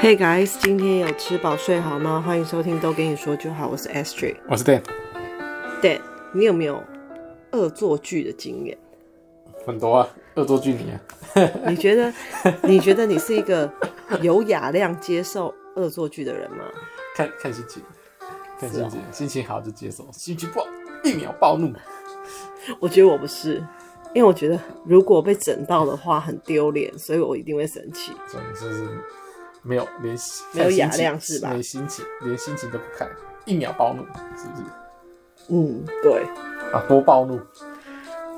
Hey guys，今天有吃饱睡好吗？欢迎收听都跟你说就好，我是 Astrid，我是 Dan。Dan，你有没有恶作剧的经验？很多啊，恶作剧你啊？你觉得？你觉得你是一个有雅量接受恶作剧的人吗？看看心情，看心情，哦、心情好就接受，心情不好一秒暴怒。我觉得我不是，因为我觉得如果被整到的话很丢脸，所以我一定会生气。所以就是。没有连没有雅量是吧？连心情连心情都不看，一秒暴怒是不是？嗯，对。啊，多暴怒，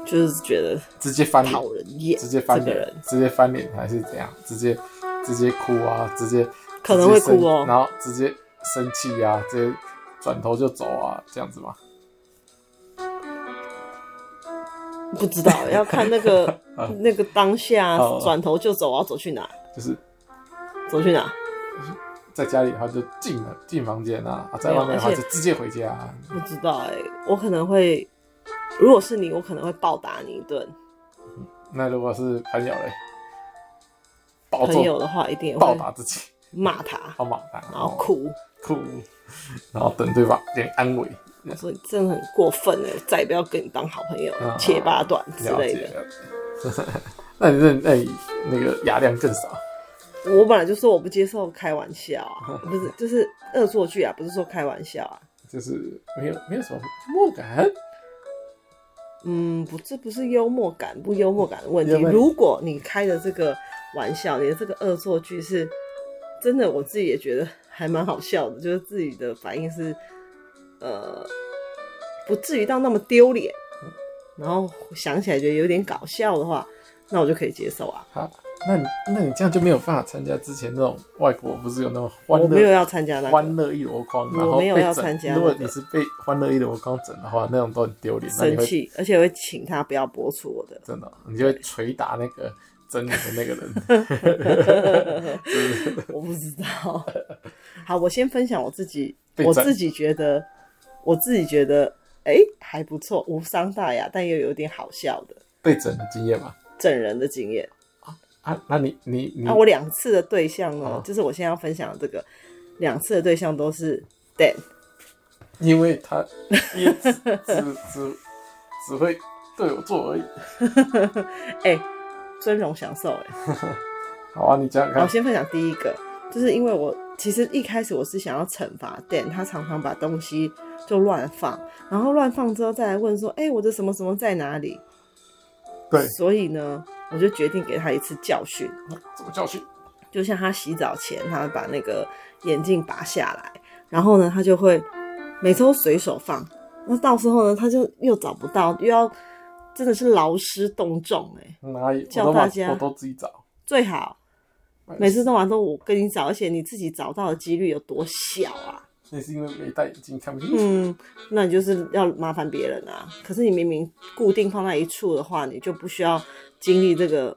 就是觉得直接翻脸，讨人厌，直接翻脸，直接翻脸还是怎样？直接直接哭啊，直接可能会哭哦，然后直接生气啊，直接转头就走啊，这样子吗？不知道，要看那个、啊、那个当下转头就走，我要走去哪？就是。走去哪？在家里的话就进了进房间啊，在外面的话就直接回家。不知道哎、欸，我可能会，如果是你，我可能会暴打你一顿。那如果是朋友嘞？朋友的话一定暴打自己，骂他，好骂他，然后哭哭，然后等对方点安慰。我说你真的很过分哎，再也不要跟你当好朋友，切八段之类的。那你那那你那个雅量更少。我本来就说我不接受开玩笑啊，不是，就是恶作剧啊，不是说开玩笑啊，就是没有没有什么幽默感。嗯，不，这不是幽默感不幽默感的问题。如果你开的这个玩笑，你的这个恶作剧是真的，我自己也觉得还蛮好笑的，就是自己的反应是呃，不至于到那么丢脸，然后想起来觉得有点搞笑的话，那我就可以接受啊。好。那你那你这样就没有办法参加之前那种外国不是有那种欢乐？我没有要参加那个欢乐一箩筐，然后我没有要参加、那个。如果你是被欢乐一箩筐整的话，那种都很丢脸，生气，而且会请他不要播出我的。真的、喔，你就会捶打那个整你的那个人。我不知道。好，我先分享我自己，我自己觉得，我自己觉得，哎、欸，还不错，无伤大雅，但又有点好笑的被整的经验吗？整人的经验。啊，那你你你，啊，我两次的对象呢，哦、就是我现在要分享的这个，两次的对象都是 Dan，因为他 也只只只只会对我做而已。哎、欸，尊荣享受哎。好啊，你讲讲看。我先分享第一个，就是因为我其实一开始我是想要惩罚 Dan，他常常把东西就乱放，然后乱放之后再来问说，哎、欸，我的什么什么在哪里？对，所以呢。我就决定给他一次教训。怎么教训？就像他洗澡前，他会把那个眼镜拔下来，然后呢，他就会每次都随手放。那到时候呢，他就又找不到，又要真的是劳师动众哎。哪里？叫大家我都自己找。最好每次弄完都我跟你找，而且你自己找到的几率有多小啊？那是因为没戴眼镜看不清楚。嗯，那你就是要麻烦别人啊。可是你明明固定放在一处的话，你就不需要经历这个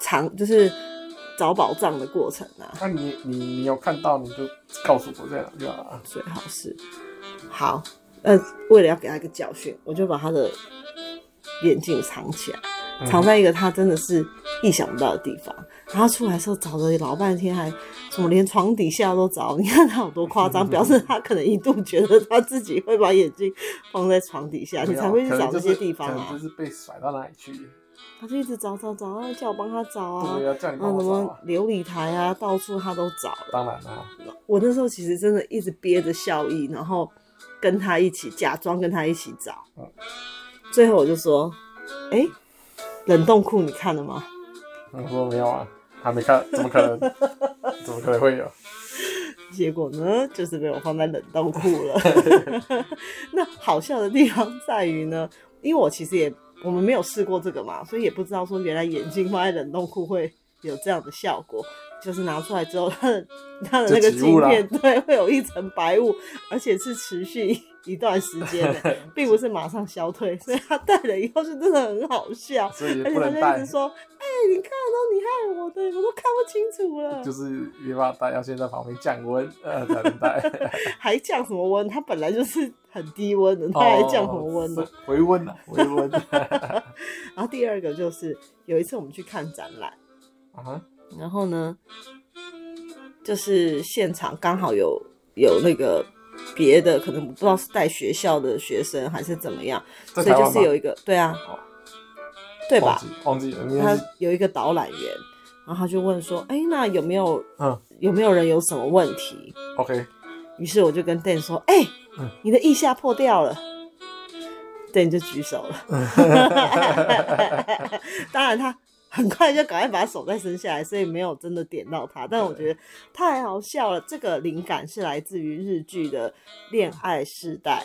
长就是找宝藏的过程啊。那你你你有看到，你就告诉我在哪就好了。最好是好。呃，为了要给他一个教训，我就把他的眼镜藏起来，藏在一个他真的是意想不到的地方。然后出来的时候找了老半天，还什么连床底下都找。你看他有多夸张，表示他可能一度觉得他自己会把眼镜放在床底下，你才会去找这些地方就是被甩到哪里去。他就一直找找找，叫我帮他找啊。对啊，叫你帮我找啊。什么琉璃台啊，到处他都找了。当然啦。我那时候其实真的一直憋着笑意，然后跟他一起假装跟他一起找。最后我就说：“哎，冷冻库你看了吗？”我说没有啊。还没看，怎么可能？怎么可能会有？结果呢，就是被我放在冷冻库了。那好笑的地方在于呢，因为我其实也我们没有试过这个嘛，所以也不知道说原来眼镜放在冷冻库会有这样的效果。就是拿出来之后，它的它的那个镜片对会有一层白雾，而且是持续一段时间的，并不是马上消退。所以他戴了以后是真的很好笑，而且他就一直说：“哎、欸，你看都你害我的，我都看不清楚了。”就是别把戴要先在旁边降温，呃，才能戴。还降什么温？它本来就是很低温的，它还降什么温呢？回温了，回温。然后第二个就是有一次我们去看展览，啊哈。然后呢，就是现场刚好有有那个别的，可能不知道是带学校的学生还是怎么样，所以就是有一个对啊，哦、对吧？忘记了，他有一个导览员，然后他就问说：“哎、欸，那有没有嗯有没有人有什么问题？”OK，于是我就跟 Dan 说：“哎、你的腋下破掉了。” Dan 就举手了，当然他。很快就赶快把手再伸下来，所以没有真的点到他。但我觉得太好笑了。这个灵感是来自于日剧的《恋爱世代》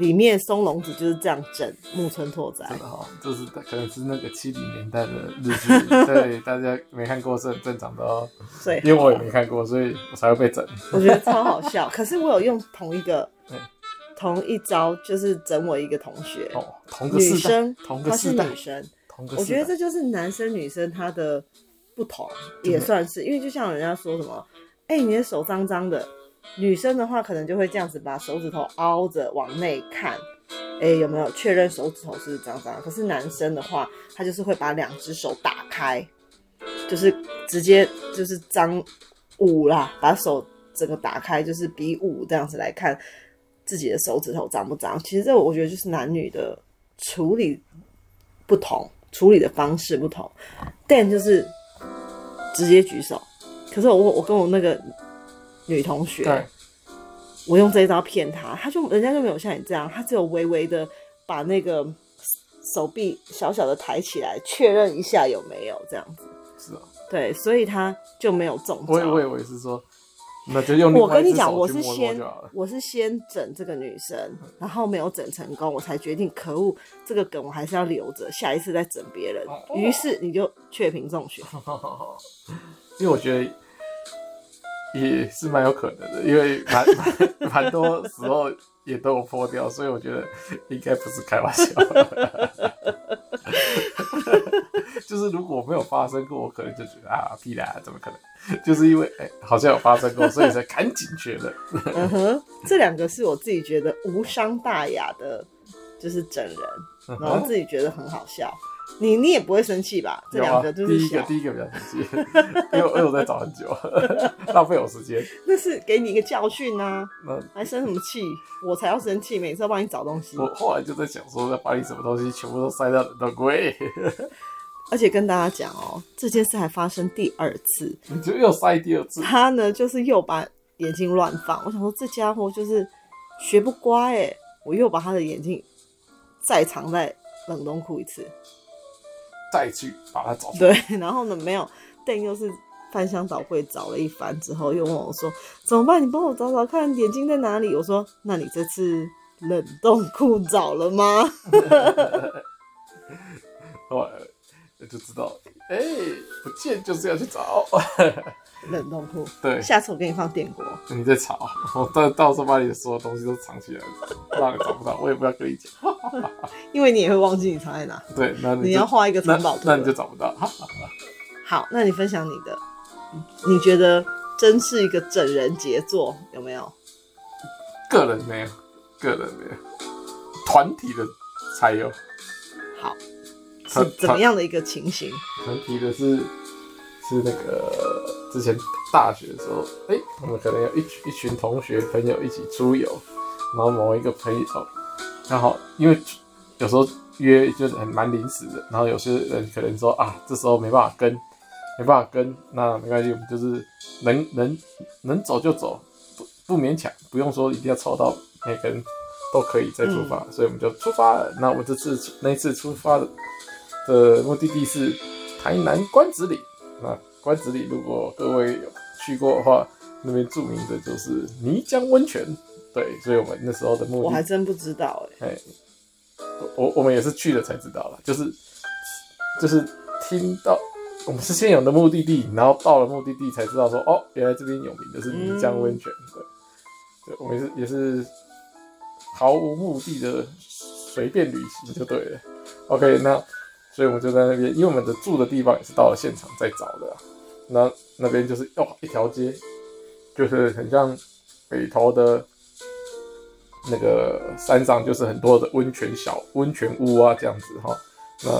里面，松隆子就是这样整木村拓哉。真的哈，这是可能是那个七零年代的日剧，对大家没看过是很正常的哦。对，因为我也没看过，所以我才会被整。我觉得超好笑。可是我有用同一个，同一招，就是整我一个同学，哦，同个女生，同个她是女生。我觉得这就是男生女生他的不同，也算是，因为就像人家说什么，哎、欸，你的手脏脏的，女生的话可能就会这样子把手指头凹着往内看，哎、欸，有没有确认手指头是脏脏？可是男生的话，他就是会把两只手打开，就是直接就是张五啦，把手整个打开，就是比五这样子来看自己的手指头脏不脏。其实这我觉得就是男女的处理不同。处理的方式不同，Dan 就是直接举手，可是我我跟我那个女同学，对我用这一招骗她，她就人家就没有像你这样，她只有微微的把那个手臂小小的抬起来，确认一下有没有这样子。是啊，对，所以她就没有中招。我以为我也是说。那就用我跟你讲，我是先我是先整这个女生，然后没有整成功，我才决定可恶，这个梗我还是要留着，下一次再整别人。于是你就雀屏中选，因为我觉得也是蛮有可能的，因为蛮 蛮蛮多时候也都有破掉，所以我觉得应该不是开玩笑。就是如果没有发生过，我可能就觉得啊屁啦，怎么可能？就是因为哎、欸，好像有发生过，所以才赶紧觉得。嗯哼，这两个是我自己觉得无伤大雅的，就是整人，然后自己觉得很好笑。你你也不会生气吧？这两个就是第一个第一个比较生气，因为我因为我在找很久，浪费我时间。那是给你一个教训啊！那还生什么气？我才要生气，每次要帮你找东西。我后来就在想说，要把你什么东西全部都塞到冷冻柜。而且跟大家讲哦，这件事还发生第二次，你就又塞第二次。他呢，就是又把眼镜乱放。我想说，这家伙就是学不乖哎，我又把他的眼镜再藏在冷冻库一次，再去把它找出来。对，然后呢，没有，但又是翻箱倒柜找了一番之后，又问我说怎么办？你帮我找找看眼镜在哪里。我说，那你这次冷冻库找了吗？就知道，哎、欸，不见就是要去找冷冻库。对，下次我给你放电锅。你在吵，我到到时候把你的所有东西都藏起来，让你找不到。我也不要跟你讲，因为你也会忘记你藏在哪。对，那你，你要画一个藏宝图，那你就找不到。好，那你分享你的，你觉得真是一个整人杰作，有没有？个人没有，个人没有，团体的才有。好。是怎么样的一个情形？他提的是是那个之前大学的时候，哎、欸，我们可能有一群一群同学朋友一起出游，然后某一个朋友然后因为有时候约就是很蛮临时的，然后有些人可能说啊，这时候没办法跟，没办法跟，那没关系，我们就是能能能走就走，不不勉强，不用说一定要凑到每个人都可以再出发，嗯、所以我们就出发了。那我这次那一次出发的。的目的地是台南关子岭。那关子岭，如果各位有去过的话，那边著名的就是泥浆温泉。对，所以我们那时候的目的，我还真不知道哎、欸。我我们也是去了才知道了，就是就是听到我们是先有的目的地，然后到了目的地才知道说，哦，原来这边有名的是泥浆温泉。对，对，我们也是也是毫无目的的随便旅行就对了。OK，那。所以我们就在那边，因为我们的住的地方也是到了现场再找的啊。那那边就是哦，一条街，就是很像北投的那个山上，就是很多的温泉小温泉屋啊，这样子哈。那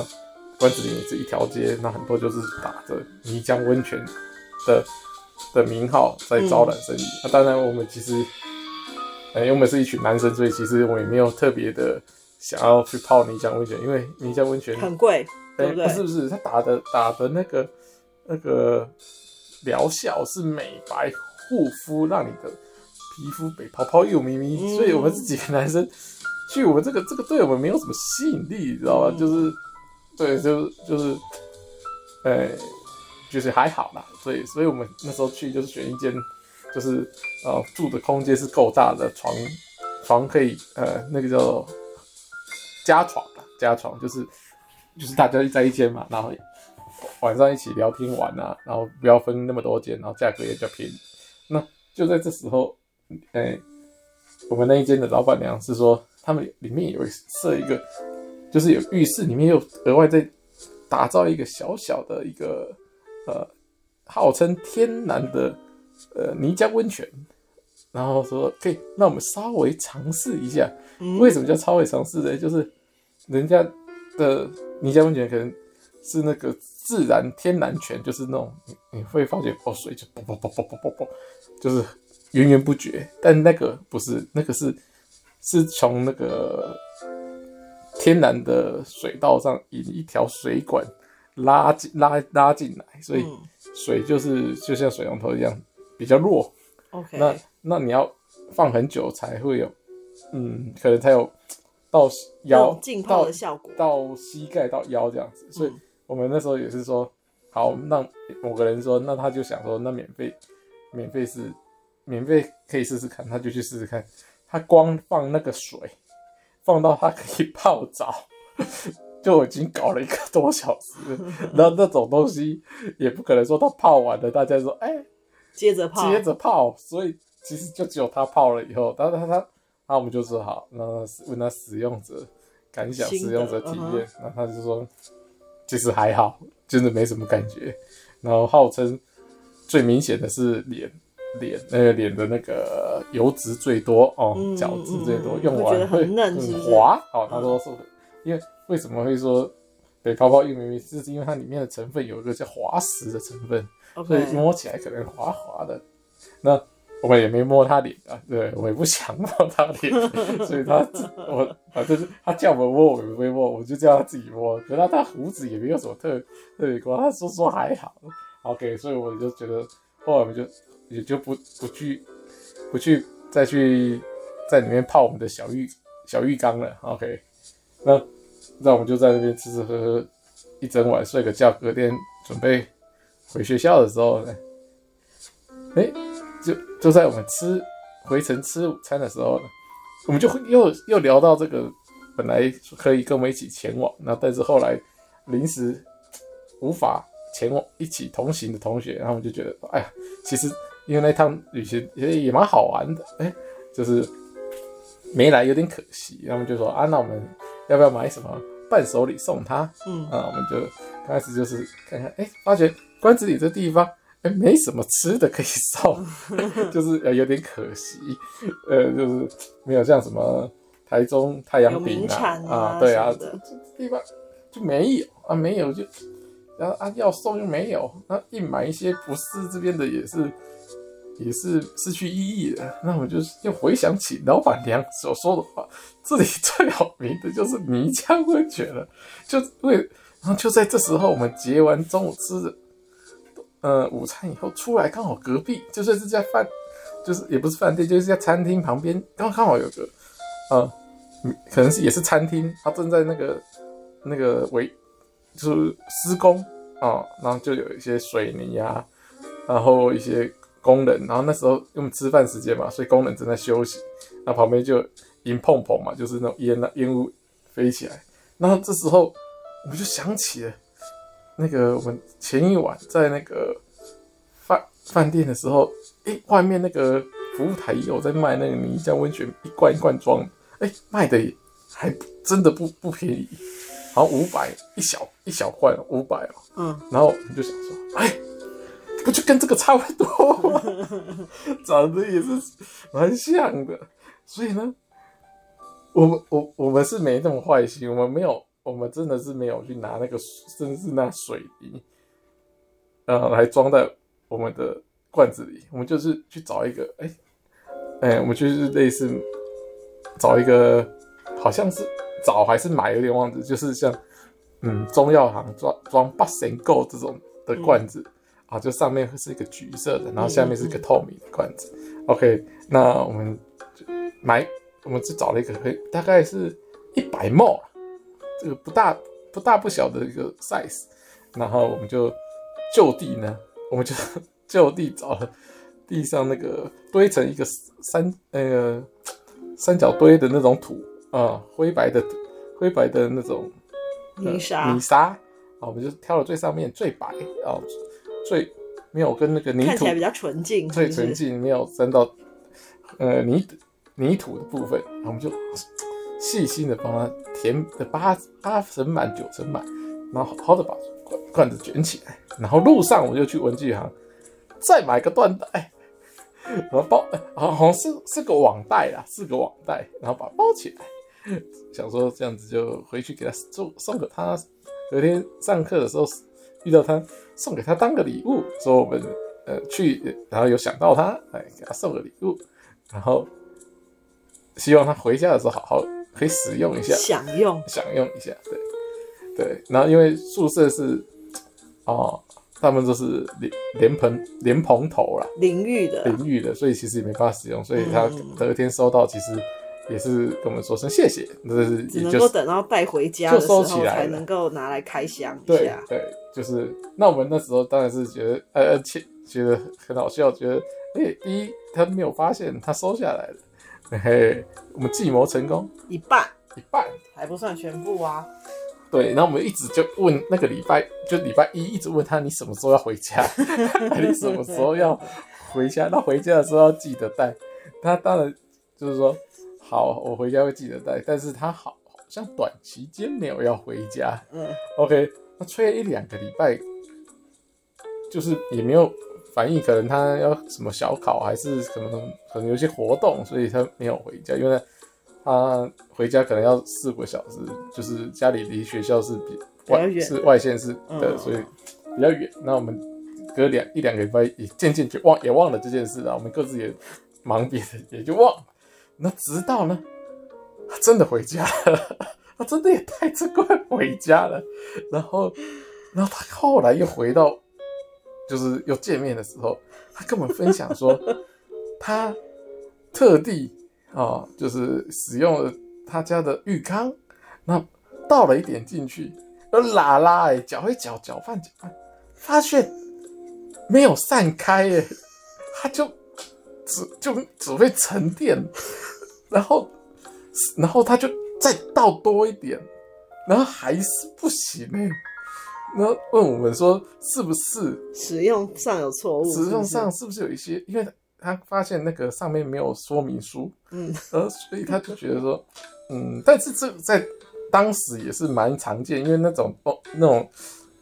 关子岭也是一条街，那很多就是打着泥浆温泉的的名号在招揽生意。那、嗯啊、当然，我们其实，哎、欸，因为我们是一群男生，所以其实我也没有特别的想要去泡泥浆温泉，因为泥浆温泉很贵，对不对？不是不是，他打的打的那个那个疗效是美白护肤，让你的皮肤被泡泡又咪咪，嗯、所以我们这几个男生去我们这个这个对我们没有什么吸引力，你知道吧？嗯、就是对，就是就是，哎、欸。就是还好啦，所以所以我们那时候去就是选一间，就是呃住的空间是够大的，床床可以呃那个叫做加床吧，加床就是就是大家在一间嘛，然后晚上一起聊天玩啊，然后不要分那么多间，然后价格也比较便宜。那就在这时候，哎、我们那一间的老板娘是说，他们里面有设一个，就是有浴室，里面又额外再打造一个小小的一个。呃，号称天然的呃泥浆温泉，然后说可以那我们稍微尝试一下。为什么叫稍微尝试呢？就是人家的泥浆温泉可能是那个自然天然泉，就是那种你你会发觉哦，水就啵啵啵啵啵啵啵，就是源源不绝。但那个不是，那个是是从那个天然的水道上引一条水管。拉进拉拉进来，所以水就是就像水龙头一样比较弱。OK，那那你要放很久才会有，嗯，可能才有到腰浸泡的效果，到，到膝盖到腰这样子。所以我们那时候也是说，好，那某个人说，那他就想说，那免费免费是免费可以试试看，他就去试试看。他光放那个水，放到他可以泡澡。就已经搞了一个多小时，然后那种东西也不可能说他泡完了，大家说哎、欸，接着泡，接着泡，所以其实就只有他泡了以后，他他他，那我们就说好，那问他使用者感想、使用者体验，那、他就说其实还好，真的没什么感觉。然后号称最明显的是脸脸那个脸的那个油脂最多哦，角质最多，用完会很嫩，滑。哦，他说是因为。为什么会说被泡泡又咪咪？就是因为它里面的成分有一个叫滑石的成分所以摸起来可能滑滑的。那我们也没摸他脸啊，对，我也不想摸他脸，所以他我反正他叫我们摸，我们没摸，我就叫他自己摸。可是他他胡子也没有什么特特别光，他说说还好。OK，所以我就觉得后来我们就也就不不去不去再去在里面泡我们的小浴小浴缸了。OK，那。那我们就在那边吃吃喝喝一整晚，睡个觉，隔天准备回学校的时候呢，哎、欸，就在我们吃回程吃午餐的时候呢，我们就会又又聊到这个，本来可以跟我们一起前往，那但是后来临时无法前往一起同行的同学，然后我们就觉得，哎呀，其实因为那趟旅行也也蛮好玩的，哎、就是没来有点可惜，然后就说啊，那我们要不要买什么？伴手礼送他，嗯啊，我们就开始就是看看，哎、发觉关子岭这地方，哎、欸，没什么吃的可以送，就是呃有点可惜，呃，就是没有像什么台中太阳饼啊，啊，啊，对啊，这这地方就没有啊，没有就，然后啊要送又没有，那硬买一些不是这边的也是。也是失去意义的。那我就是又回想起老板娘所说的话，这里最有名的就是泥浆温泉了。就为，然后就在这时候，我们结完中午吃的，呃，午餐以后出来，刚好隔壁就是这家饭，就是也不是饭店，就是在餐厅旁边，刚刚好有个，呃，可能是也是餐厅，他正在那个那个围，就是施工啊，然后就有一些水泥啊，然后一些。工人，然后那时候用吃饭时间嘛，所以工人正在休息。那旁边就迎碰碰嘛，就是那种烟烟雾飞起来。然后这时候我们就想起了那个我们前一晚在那个饭饭店的时候，哎，外面那个服务台也有在卖那个泥浆温泉，一罐一罐装，哎，卖的也还真的不不便宜，好像五百一小一小罐五百哦。嗯，然后我们就想说，哎。不就跟这个差不多吗？长得也是蛮像的，所以呢，我们我我们是没那么坏心，我们没有，我们真的是没有去拿那个，甚至是那水泥，呃，来装在我们的罐子里，我们就是去找一个，哎、欸，哎、欸，我们就是类似找一个，好像是找还是买，有点忘记，就是像嗯中药行装装八仙购这种的罐子、嗯、啊，就上面是一个橘色的，然后下面是一个透明的罐子。OK，那我们就买，我们就找了一个，大概是一百 ml，这个不大不大不小的一个 size，然后我们就就地呢，我们就。就地找了地上那个堆成一个三那个三角堆的那种土啊，灰白的灰白的那种泥沙泥沙啊，我们就挑了最上面最白啊，最没有跟那个泥土看起来比较纯净，最纯净没有沾到呃泥泥土的部分，我们就细心的帮它填的八八成满九成满，然后好好的把罐罐子卷起来，然后路上我就去文具行。再买个缎带，然后包，好好像是是个网袋啦，是个网袋，然后把它包起来，想说这样子就回去给他送送给他，有一天上课的时候遇到他，送给他当个礼物，说我们呃去，然后有想到他，哎，给他送个礼物，然后希望他回家的时候好好可以使用一下，享用享用一下，对对，然后因为宿舍是哦。他们都是莲莲蓬莲蓬头啦，淋浴的淋浴的，所以其实也没办法使用。所以他隔天收到，其实也是跟我们说声谢谢，那、就是只能够等到带回家的时候才能够拿来开箱一下。对对，就是那我们那时候当然是觉得呃，且觉得很好笑，觉得哎、一他没有发现他收下来了，嘿嘿，我们计谋成功一半一半还不算全部啊。对，然后我们一直就问那个礼拜，就礼拜一一直问他，你什么时候要回家？你什么时候要回家？那回家的时候要记得带。他当然就是说，好，我回家会记得带。但是他好像短期间没有要回家。嗯，OK，他催了一两个礼拜，就是也没有反应，可能他要什么小考还是什么，可能有些活动，所以他没有回家，因为。他回家可能要四五个小时，就是家里离学校是比外是外县市的，嗯、所以比较远。那我们隔两一两个礼拜也渐渐就忘也忘了这件事了，我们各自也忙别的，也就忘了。那直到呢，他真的回家了，他真的也带着罐回家了。然后，然后他后来又回到，就是又见面的时候，他跟我们分享说，他特地。啊、哦，就是使用了他家的浴缸，那倒了一点进去，而拉拉哎，搅一搅，搅拌搅拌，发现没有散开哎，他就只就只会沉淀，然后然后他就再倒多一点，然后还是不行哎，然后问我们说是不是使用上有错误？使用上是不是有一些因为？他发现那个上面没有说明书，嗯，呃，所以他就觉得说，嗯，但是这在当时也是蛮常见，因为那种哦，那种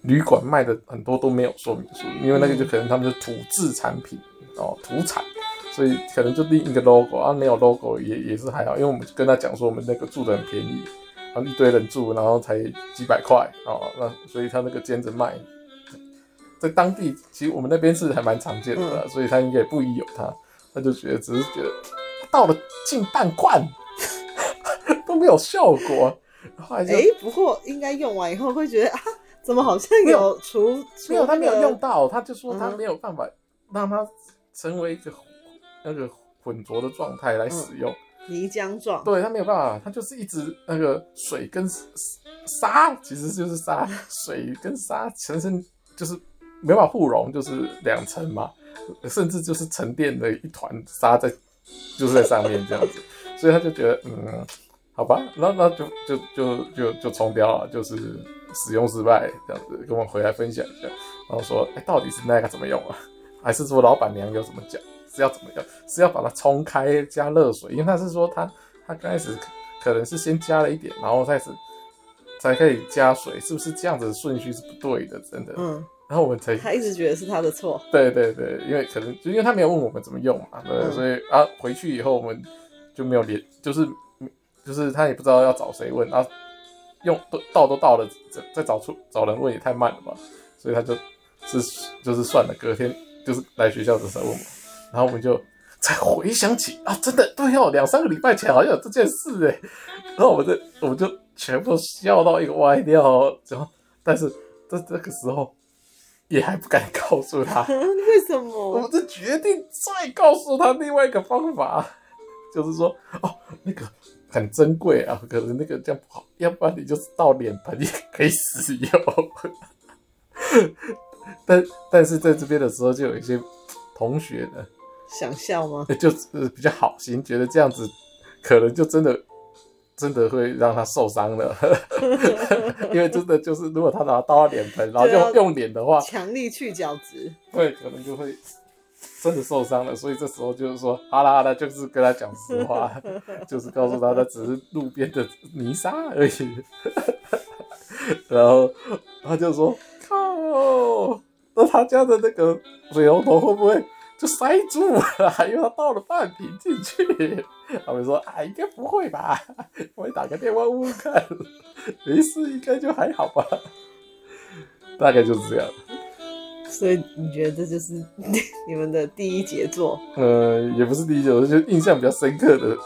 旅馆卖的很多都没有说明书，因为那个就可能他们是土制产品哦，土产，所以可能就另一个 logo 啊，没有 logo 也也是还好，因为我们跟他讲说我们那个住的很便宜，然后一堆人住，然后才几百块哦，那所以他那个兼着卖。在当地，其实我们那边是还蛮常见的，嗯、所以他应该也不疑有他，他就觉得只是觉得倒了近半罐 都没有效果，然后哎、欸，不过应该用完以后会觉得啊，怎么好像有除没有，没有他没有用到，他就说他没有办法让它成为一个那个混浊的状态来使用，嗯、泥浆状，对他没有办法，他就是一直那个水跟沙其实就是沙，水跟沙全身就是。没办法互溶，就是两层嘛，甚至就是沉淀的一团沙在，就是在上面这样子，所以他就觉得，嗯，好吧，那那就就就就就冲掉了，就是使用失败这样子，跟我回来分享一下，然后说，哎，到底是那个怎么用啊？还是说老板娘有怎么讲？是要怎么样？是要把它冲开加热水？因为他是说他他刚开始可能是先加了一点，然后开始才可以加水，是不是这样子的顺序是不对的？真的，嗯。然后我们才他一直觉得是他的错，对对对，因为可能就因为他没有问我们怎么用嘛，对，嗯、所以啊回去以后我们就没有连，就是就是他也不知道要找谁问啊，用都到都到了，再再找出找人问也太慢了吧，所以他就是就是算了，隔天就是来学校的时候问我，然后我们就才回想起啊，真的对哦，两三个礼拜前好像有这件事哎，然后我们就我们就全部笑到一个歪掉，然后但是在这个时候也还不敢告诉他，为什么？我们就决定再告诉他另外一个方法，就是说哦，那个很珍贵啊，可是那个这样不好，要不然你就是倒脸盆也可以使用。但但是在这边的时候，就有一些同学呢，想笑吗？就是比较好心，觉得这样子可能就真的真的会让他受伤了，因为真的就是如果他拿刀脸盆，然后用用脸的话，强力去角质，对，可能就会真的受伤了。所以这时候就是说，好啦好啦，就是跟他讲实话，就是告诉他，他只是路边的泥沙而已。然后他就说。靠，那他家的那个水龙头会不会就塞住了？因为他倒了半瓶进去。他们说啊，应该不会吧？我会打个电话问问看，没事，应该就还好吧。大概就是这样。所以你觉得这就是 你们的第一杰作？呃，也不是第一杰作，就印象比较深刻的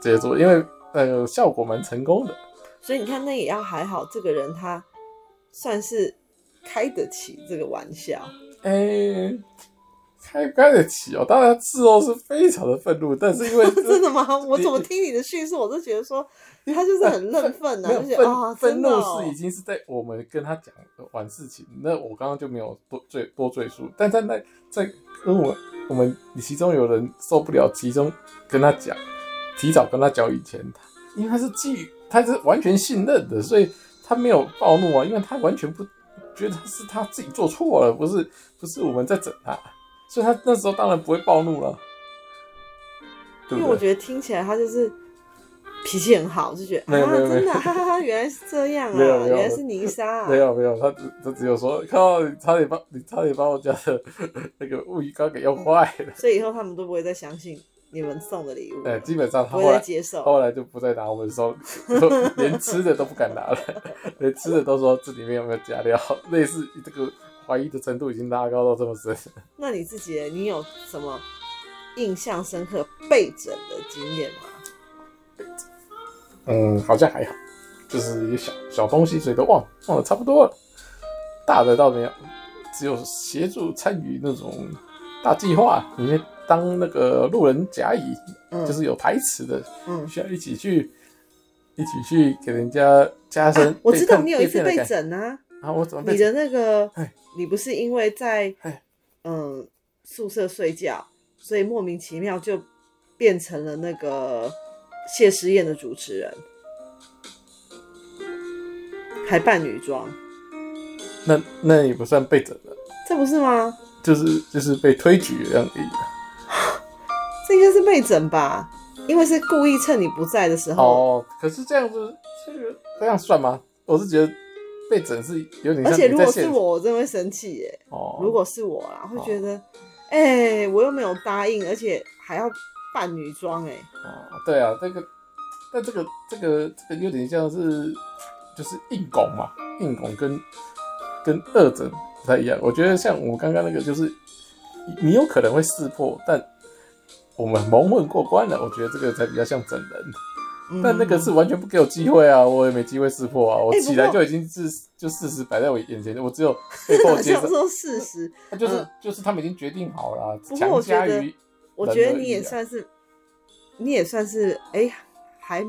杰作，因为呃效果蛮成功的。所以你看，那也要还好，这个人他算是。开得起这个玩笑，哎、欸，开不开得起哦？当然事后是非常的愤怒，但是因为 真的吗？我怎么听你的叙述，我都觉得说他就是很 愤愤啊，愤愤怒是已经是在我们跟他讲完事情，那我刚刚就没有多赘多赘述。但在那在跟我我们其中有人受不了，其中跟他讲，提早跟他讲以前，他因为他是基于他是完全信任的，所以他没有暴怒啊，因为他完全不。觉得是他自己做错了，不是不是我们在整他，所以他那时候当然不会暴怒了。因为我觉得听起来他就是脾气很好，就觉得啊，真的，哈哈哈，原来是这样啊，原来是泥沙。啊没有没有，他只他只有说，靠，你差点把你差点把我家的那个乌鱼缸给用坏了。所以以后他们都不会再相信。你们送的礼物，哎，基本上他后来接受，后来就不再拿我们收，连吃的都不敢拿了，连吃的都说这里面有没有加料，类似这个怀疑的程度已经拉高到这么深。那你自己，你有什么印象深刻被整的经验吗？被整，嗯，好像还好，就是一个小小东西，所以都忘忘了差不多了。大的倒没有，只有协助参与那种大计划里面。当那个路人甲乙，嗯、就是有台词的，嗯，需要一起去，一起去给人家加深、啊。我知道你有一次被整啊，啊，我怎么被？你的那个，你不是因为在嗯宿舍睡觉，所以莫名其妙就变成了那个谢师宴的主持人，还扮女装。那那也不算被整了，这不是吗？就是就是被推举的样子。这应该是被整吧，因为是故意趁你不在的时候。哦，可是这样子，这个这样算吗？我是觉得被整是有点像。而且如果是我，我真的会生气耶。哦，如果是我啊，会觉得，哎、哦欸，我又没有答应，而且还要扮女装，哎。哦，对啊，这个，但这个这个这个有点像是，就是硬拱嘛，硬拱跟跟恶整不太一样。我觉得像我刚刚那个，就是你有可能会识破，但。我们蒙混过关了，我觉得这个才比较像整人，嗯、但那个是完全不给我机会啊，我也没机会识破啊，我起来就已经是就事实摆在我眼前，我只有被迫接受。说事实，他 就是、嗯、就是他们已经决定好了，强加于。我觉得你也算是，你也算是，哎、欸，还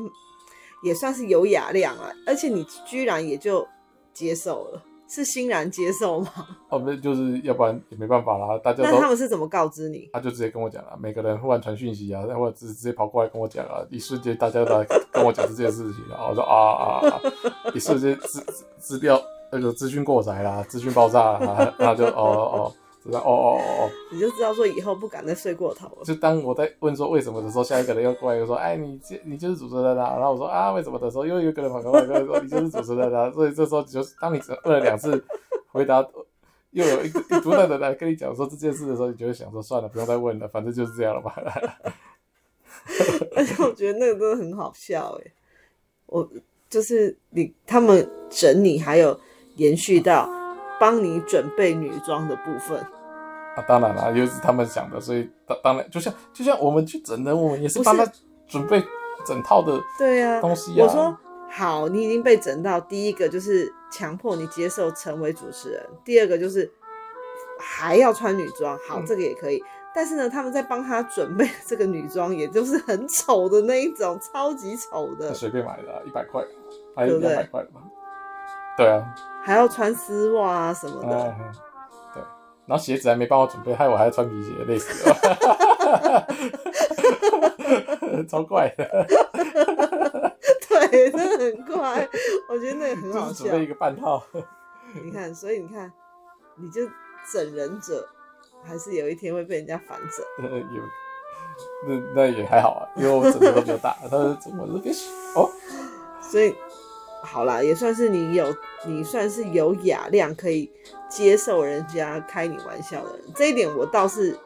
也算是有雅量啊，而且你居然也就接受了。是欣然接受吗？哦，不是，就是要不然也没办法啦。大家都那他们是怎么告知你？他就直接跟我讲了，每个人忽然传讯息啊，或者直直接跑过来跟我讲啊，一瞬间大家都来跟我讲这件事情，然后我说啊啊啊，一瞬间资资料那个资讯过载啦，资讯爆炸啦，然后就哦哦。哦知道哦哦哦哦，你就知道说以后不敢再睡过头了。就当我在问说为什么的时候，下一个人又过来又说，哎，你你就是主持人啊。然后我说啊，为什么的时候，又有一个人跑过来跟我说，你就是主持人啊。所以这时候就是当你问了两次，回答又有一个不断的来跟你讲说这件事的时候，你就会想说算了，不用再问了，反正就是这样了吧。而且我觉得那个真的很好笑哎，我就是你他们整你，还有延续到。帮你准备女装的部分，啊，当然了，又是他们想的，所以当当然就像就像我们去整人，我们也是帮他准备整套的对呀东西啊。我说好，你已经被整到，第一个就是强迫你接受成为主持人，第二个就是还要穿女装，好，嗯、这个也可以。但是呢，他们在帮他准备这个女装，也就是很丑的那一种，超级丑的，随便买的，一百块，还有两百块吧？对啊，还要穿丝袜啊什么的。嗯嗯然后鞋子还没帮我准备，害我还要穿皮鞋，累死了，超怪的。对，真的很怪。我觉得那个很好笑。准备一个半套。你看，所以你看，你就整人者，还是有一天会被人家反整。有，那那也还好啊，因为我整的都比较大，他是怎么都别哦。所以。好啦，也算是你有，你算是有雅量，可以接受人家开你玩笑的人，这一点我倒是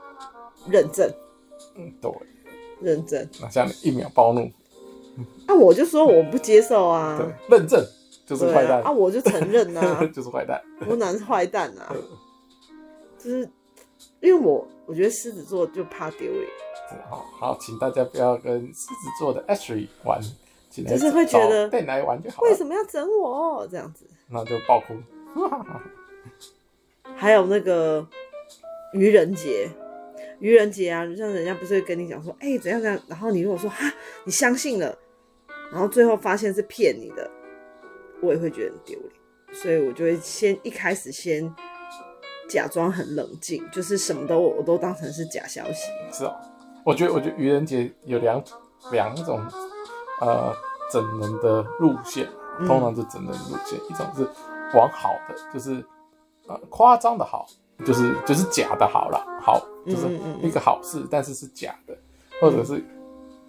认证。嗯，对，认证。那这样一秒暴怒，那、啊、我就说我不接受啊。对，认证就是坏蛋啊，啊，我就承认啊，就是坏蛋，我哪是坏蛋啊？就是因为我我觉得狮子座就怕丢脸。好好，请大家不要跟狮子座的 Ashley 玩。就是会觉得被来玩就好，为什么要整我这样子？那就爆哭。还有那个愚人节，愚人节啊，像人家不是会跟你讲说，哎、欸，怎样怎样，然后你如果说哈，你相信了，然后最后发现是骗你的，我也会觉得很丢脸，所以我就会先一开始先假装很冷静，就是什么都我都当成是假消息。是哦，我觉得我觉得愚人节有两两种。呃，整人的路线通常是整人的路线，嗯、一种是往好的，就是呃夸张的好，就是就是假的好了，好就是一个好事，但是是假的，或者是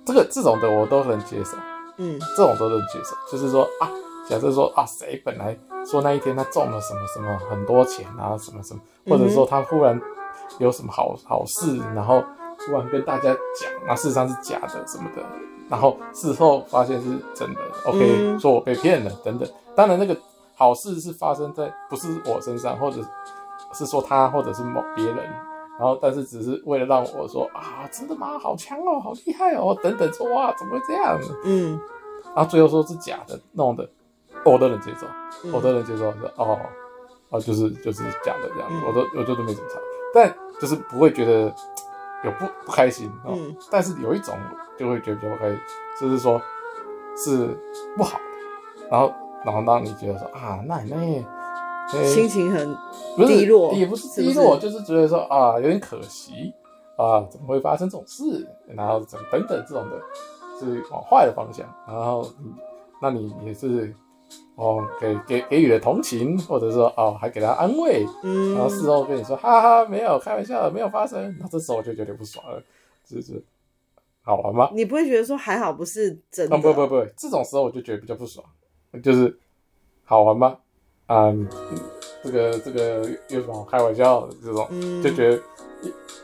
这个这种的我都能接受，嗯，这种都能接受，就是说啊，假设说啊，谁本来说那一天他中了什么什么很多钱啊，什么什么，或者说他忽然有什么好好事，然后突然跟大家讲，那事实上是假的什么的。然后事后发现是真的，OK，、嗯、说我被骗了等等。当然，那个好事是发生在不是我身上，或者是说他，或者是某别人。然后，但是只是为了让我说啊，真的吗？好强哦，好厉害哦，等等。说哇，怎么会这样？嗯。然后最后说是假的，弄的，我都能接受，嗯、我都能接受。说哦，哦，就是就是假的这样我都我就都没怎么查。但就是不会觉得。有不不开心啊，嗯、但是有一种就会觉得比较不开心，就是说，是不好的，然后然后让你觉得说啊，那那、欸、心情很低落，也不是低落，是是就是觉得说啊，有点可惜啊，怎么会发生这种事？然后等等等这种的，是往坏的方向，然后那你也是。哦，给给给予了同情，或者说哦，还给他安慰，嗯，然后事后跟你说，哈哈，没有开玩笑，没有发生，那这时候我就有点不爽了，是不是？好玩吗？你不会觉得说还好不是真的？啊、不不不，这种时候我就觉得比较不爽，就是好玩吗？嗯，这个这个有什么好开玩笑？这种、嗯、就觉得，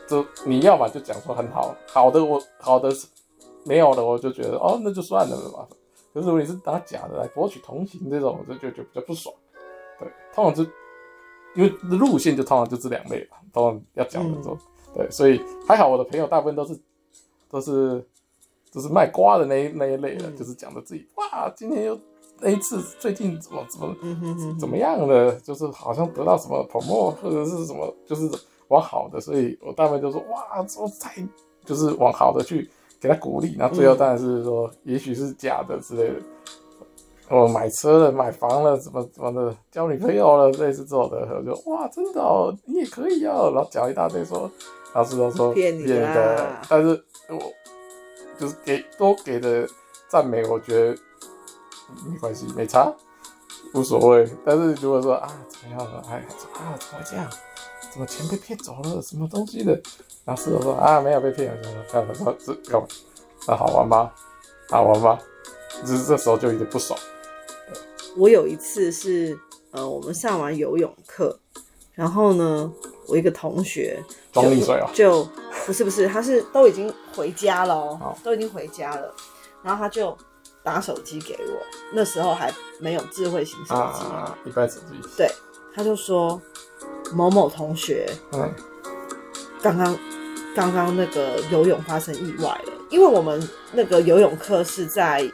就你要嘛就讲说很好，好的我好的没有了，我就觉得哦，那就算了嘛。可是如果你是拿假的来博取同情，这种就就觉得比较不爽。对，通常就因为路线就通常就这两类吧，通常要讲的时候，嗯、对，所以还好我的朋友大部分都是都是都是卖瓜的那一那一类的，嗯、就是讲的自己哇，今天又那一次最近怎么怎么、怎么样的，就是好像得到什么 promote 或者是什么，就是往好的，所以我大部分就说哇，我太就是往好的去。给他鼓励，然后最后当然是说，嗯、也许是假的之类的。我买车了，买房了，怎么怎么的，交女朋友了，类似这种的，我就哇，真的哦，你也可以哦，然后讲一大堆说，老师都说骗你的，但是我就是给多给的赞美，我觉得没关系，没差，无所谓。但是如果说啊怎么样了，哎啊怎么会这样？怎么钱被骗走了？什么东西的？然后师傅说啊，没有被骗，干嘛？说这干嘛？那好玩吗？好玩吗？只是这时候就有点不爽。我有一次是呃，我们上完游泳课，然后呢，我一个同学装溺水哦，就不是不是，他是都已经回家了哦，都已经回家了，然后他就打手机给我，那时候还没有智慧型手机，啊，一般手机。对，他就说。某某同学，嗯，刚刚刚刚那个游泳发生意外了，因为我们那个游泳课是在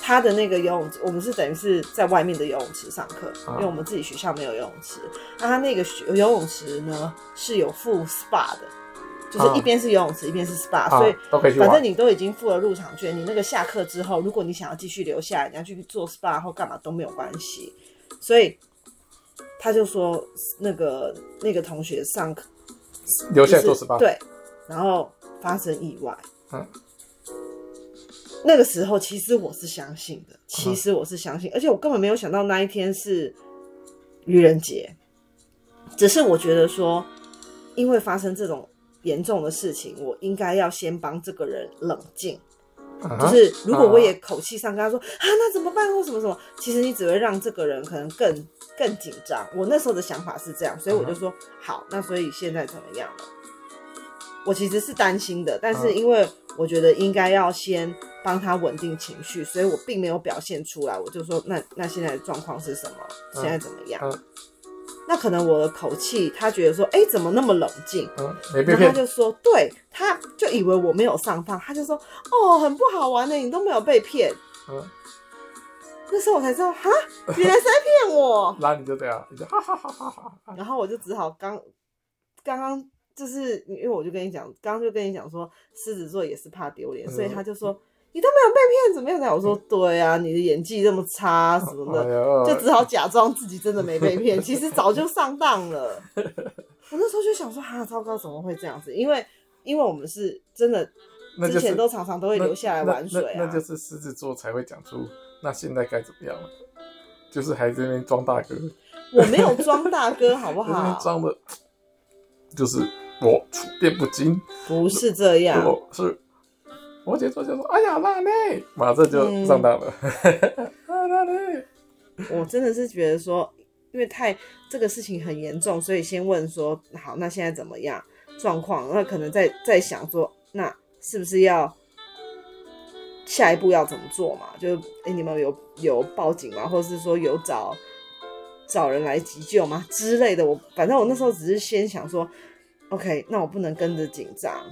他的那个游泳，我们是等于是在外面的游泳池上课，因为我们自己学校没有游泳池。那他那个游泳池呢是有附 SPA 的，就是一边是游泳池，一边是 SPA，所以反正你都已经付了入场券，你那个下课之后，如果你想要继续留下来，你要去做 SPA 或干嘛都没有关系。所以他就说那个那个同学上课。留下来做 SPA，对，然后发生意外。嗯，那个时候其实我是相信的，其实我是相信，而且我根本没有想到那一天是愚人节，只是我觉得说，因为发生这种严重的事情，我应该要先帮这个人冷静。就是如果我也口气上跟他说啊，那怎么办或什么什么，其实你只会让这个人可能更更紧张。我那时候的想法是这样，所以我就说好，那所以现在怎么样了？我其实是担心的，但是因为我觉得应该要先帮他稳定情绪，所以我并没有表现出来。我就说那那现在的状况是什么？现在怎么样？那可能我的口气，他觉得说，哎、欸，怎么那么冷静？嗯，没被骗。然后他就说，对，他就以为我没有上当，他就说，哦，很不好玩的，你都没有被骗。嗯，那时候我才知道，哈，原来是在骗我。然后你就这样，你就哈哈哈哈哈哈。然后我就只好刚刚刚就是，因为我就跟你讲，刚刚就跟你讲说，狮子座也是怕丢脸，嗯、所以他就说。你都没有被骗，怎么样？我说 对啊，你的演技这么差 什么的，哎、就只好假装自己真的没被骗，其实早就上当了。我那时候就想说，哈，糟糕，怎么会这样子？因为，因为我们是真的，之前都常常都会留下来玩水啊。那，那，那，那就是狮子座才会讲出，那现在该怎么样？就是还在那边装大哥。我没有装大哥，好不好？装的，就是我处变不惊。不是这样，我是。摩羯座就说：“哎呀，辣妹，马上就上当了。嗯 ”辣妹，我真的是觉得说，因为太这个事情很严重，所以先问说：“好，那现在怎么样状况？”那可能在在想说，那是不是要下一步要怎么做嘛？就哎、欸，你们有有报警吗？或者是说有找找人来急救吗之类的？我反正我那时候只是先想说，OK，那我不能跟着紧张，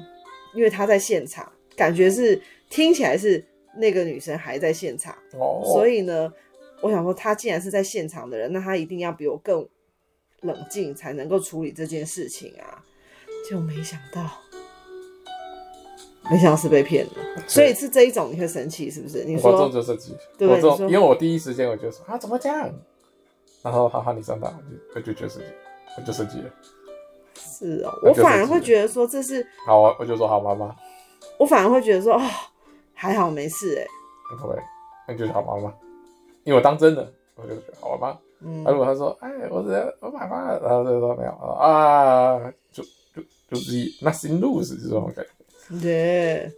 因为他在现场。感觉是听起来是那个女生还在现场，oh. 所以呢，我想说，她既然是在现场的人，那她一定要比我更冷静，才能够处理这件事情啊！就没想到，没想到是被骗了，所以是这一种你会生气是不是？你说我就生气，对，我说因为我第一时间我就说啊，怎么这样？然后哈哈，你上当，我就觉得生气，我就生气了。是哦，我反而会觉得说这是好啊，我就说好妈妈。我反而会觉得说，哦，还好没事哎。不会，那就是好玩吗？因为我当真的，我就觉得好玩吗？嗯。如果他说，哎，我这我买房了，然后就说没有啊，就就就是那 nothing lose 这种感觉。对。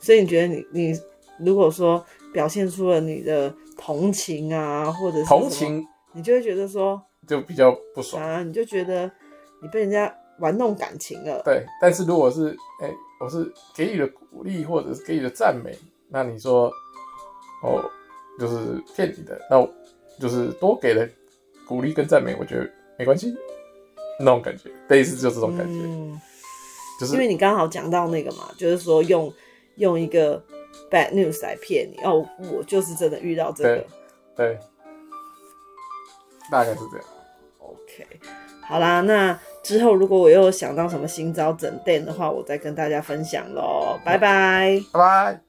所以你觉得你你如果说表现出了你的同情啊，或者是同情，你就会觉得说就比较不爽啊，你就觉得你被人家玩弄感情了。对，但是如果是哎。我是给予了鼓励，或者是给予了赞美，那你说，哦，就是骗你的，那我就是多给了鼓励跟赞美，我觉得没关系，那种感觉，类似就这种感觉，嗯、就是因为你刚好讲到那个嘛，就是说用用一个 bad news 来骗你，哦，我就是真的遇到这个，对，对，大概是这样，OK。好啦，那之后如果我又想到什么新招整店的话，我再跟大家分享喽。拜拜，拜拜。